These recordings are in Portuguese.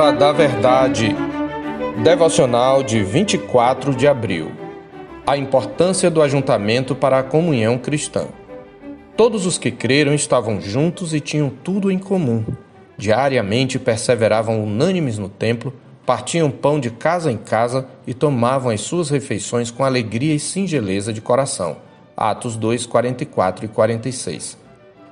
Palavra da Verdade. Devocional de 24 de abril. A importância do ajuntamento para a comunhão cristã. Todos os que creram estavam juntos e tinham tudo em comum. Diariamente perseveravam unânimes no templo, partiam pão de casa em casa e tomavam as suas refeições com alegria e singeleza de coração. Atos 2, 44 e 46.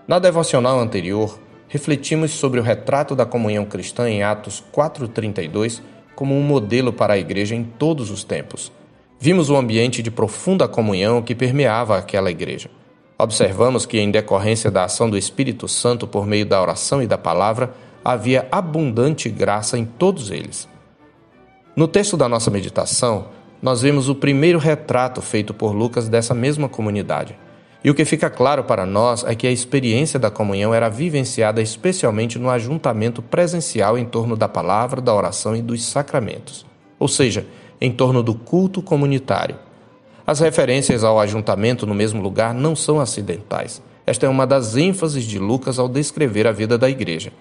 Na devocional anterior, refletimos sobre o retrato da comunhão cristã em Atos 4:32 como um modelo para a igreja em todos os tempos. Vimos o ambiente de profunda comunhão que permeava aquela igreja. Observamos que, em decorrência da ação do Espírito Santo por meio da oração e da palavra, havia abundante graça em todos eles. No texto da nossa meditação, nós vemos o primeiro retrato feito por Lucas dessa mesma comunidade. E o que fica claro para nós é que a experiência da comunhão era vivenciada especialmente no ajuntamento presencial em torno da palavra, da oração e dos sacramentos, ou seja, em torno do culto comunitário. As referências ao ajuntamento no mesmo lugar não são acidentais. Esta é uma das ênfases de Lucas ao descrever a vida da igreja.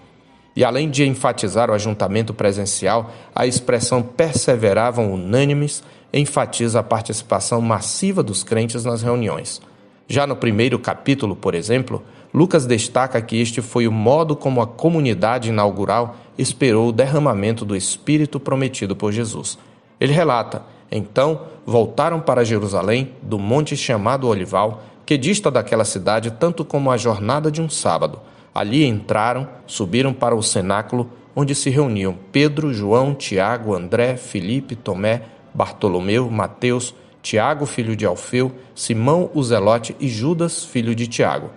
E além de enfatizar o ajuntamento presencial, a expressão perseveravam unânimes enfatiza a participação massiva dos crentes nas reuniões. Já no primeiro capítulo, por exemplo, Lucas destaca que este foi o modo como a comunidade inaugural esperou o derramamento do Espírito prometido por Jesus. Ele relata: Então voltaram para Jerusalém, do monte chamado Olival, que dista daquela cidade tanto como a jornada de um sábado. Ali entraram, subiram para o cenáculo, onde se reuniam Pedro, João, Tiago, André, Filipe, Tomé, Bartolomeu, Mateus, Tiago, filho de Alfeu, Simão o Zelote e Judas, filho de Tiago.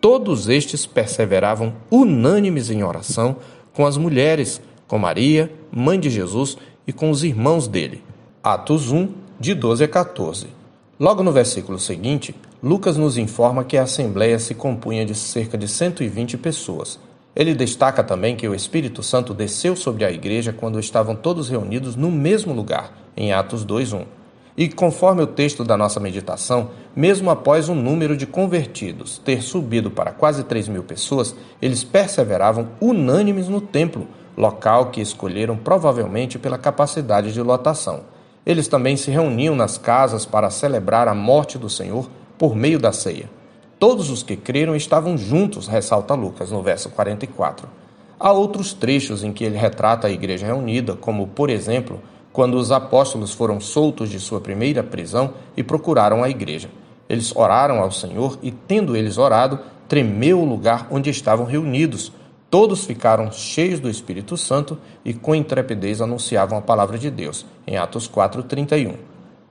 Todos estes perseveravam unânimes em oração com as mulheres, com Maria, mãe de Jesus, e com os irmãos dele. Atos 1, de 12 a 14. Logo no versículo seguinte, Lucas nos informa que a assembleia se compunha de cerca de 120 pessoas. Ele destaca também que o Espírito Santo desceu sobre a igreja quando estavam todos reunidos no mesmo lugar, em Atos 2:1. E conforme o texto da nossa meditação, mesmo após o número de convertidos ter subido para quase 3 mil pessoas, eles perseveravam unânimes no templo, local que escolheram provavelmente pela capacidade de lotação. Eles também se reuniam nas casas para celebrar a morte do Senhor por meio da ceia. Todos os que creram estavam juntos, ressalta Lucas no verso 44. Há outros trechos em que ele retrata a igreja reunida, como, por exemplo, quando os apóstolos foram soltos de sua primeira prisão e procuraram a igreja. Eles oraram ao Senhor e, tendo eles orado, tremeu o lugar onde estavam reunidos. Todos ficaram cheios do Espírito Santo e com intrepidez anunciavam a palavra de Deus, em Atos 4:31.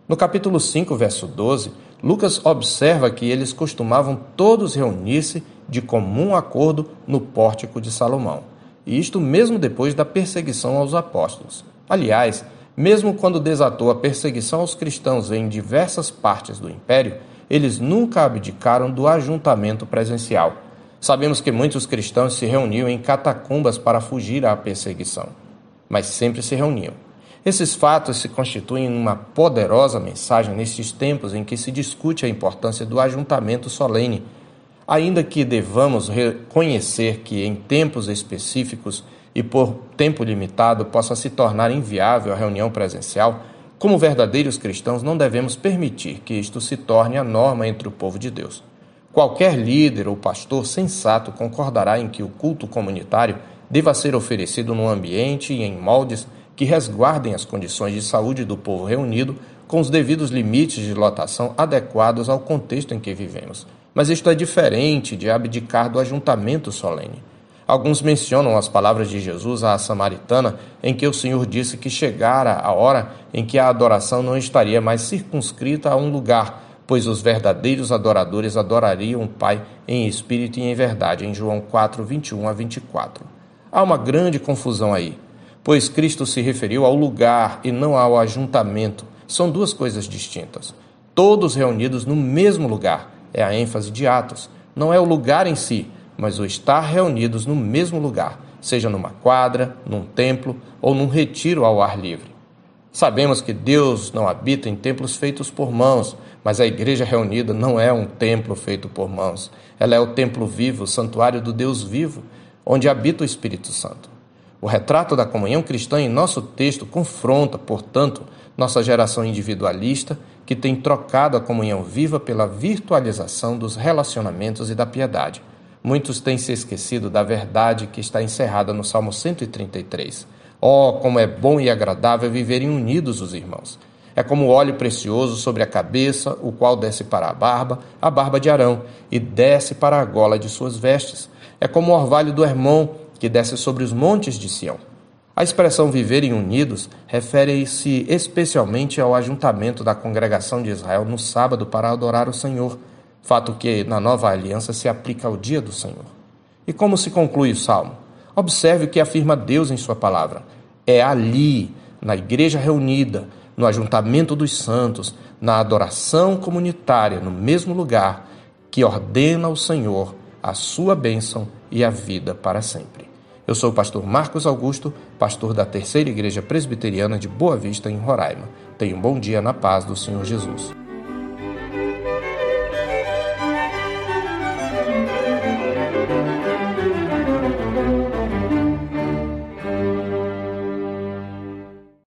No capítulo 5, verso 12, Lucas observa que eles costumavam todos reunir-se de comum acordo no pórtico de Salomão. E isto mesmo depois da perseguição aos apóstolos. Aliás, mesmo quando desatou a perseguição aos cristãos em diversas partes do império, eles nunca abdicaram do ajuntamento presencial. Sabemos que muitos cristãos se reuniam em catacumbas para fugir à perseguição, mas sempre se reuniam. Esses fatos se constituem uma poderosa mensagem nestes tempos em que se discute a importância do ajuntamento solene. Ainda que devamos reconhecer que, em tempos específicos, e por tempo limitado possa se tornar inviável a reunião presencial, como verdadeiros cristãos não devemos permitir que isto se torne a norma entre o povo de Deus. Qualquer líder ou pastor sensato concordará em que o culto comunitário deva ser oferecido num ambiente e em moldes que resguardem as condições de saúde do povo reunido com os devidos limites de lotação adequados ao contexto em que vivemos. Mas isto é diferente de abdicar do ajuntamento solene. Alguns mencionam as palavras de Jesus à samaritana, em que o Senhor disse que chegara a hora em que a adoração não estaria mais circunscrita a um lugar, pois os verdadeiros adoradores adorariam o Pai em espírito e em verdade, em João 4, 21 a 24. Há uma grande confusão aí, pois Cristo se referiu ao lugar e não ao ajuntamento. São duas coisas distintas. Todos reunidos no mesmo lugar é a ênfase de Atos, não é o lugar em si mas o estar reunidos no mesmo lugar, seja numa quadra, num templo ou num retiro ao ar livre. Sabemos que Deus não habita em templos feitos por mãos, mas a igreja reunida não é um templo feito por mãos. Ela é o templo vivo, o santuário do Deus vivo, onde habita o Espírito Santo. O retrato da comunhão cristã em nosso texto confronta, portanto, nossa geração individualista que tem trocado a comunhão viva pela virtualização dos relacionamentos e da piedade. Muitos têm se esquecido da verdade que está encerrada no Salmo 133. Oh, como é bom e agradável viverem unidos os irmãos. É como óleo precioso sobre a cabeça, o qual desce para a barba, a barba de Arão, e desce para a gola de suas vestes. É como o orvalho do Hermon, que desce sobre os montes de Sião. A expressão viverem unidos refere-se especialmente ao ajuntamento da congregação de Israel no sábado para adorar o Senhor, fato que na nova aliança se aplica ao dia do Senhor. E como se conclui o salmo? Observe o que afirma Deus em Sua palavra. É ali, na igreja reunida, no ajuntamento dos santos, na adoração comunitária, no mesmo lugar, que ordena o Senhor a sua bênção e a vida para sempre. Eu sou o pastor Marcos Augusto, pastor da Terceira Igreja Presbiteriana de Boa Vista, em Roraima. Tenha um bom dia na paz do Senhor Jesus.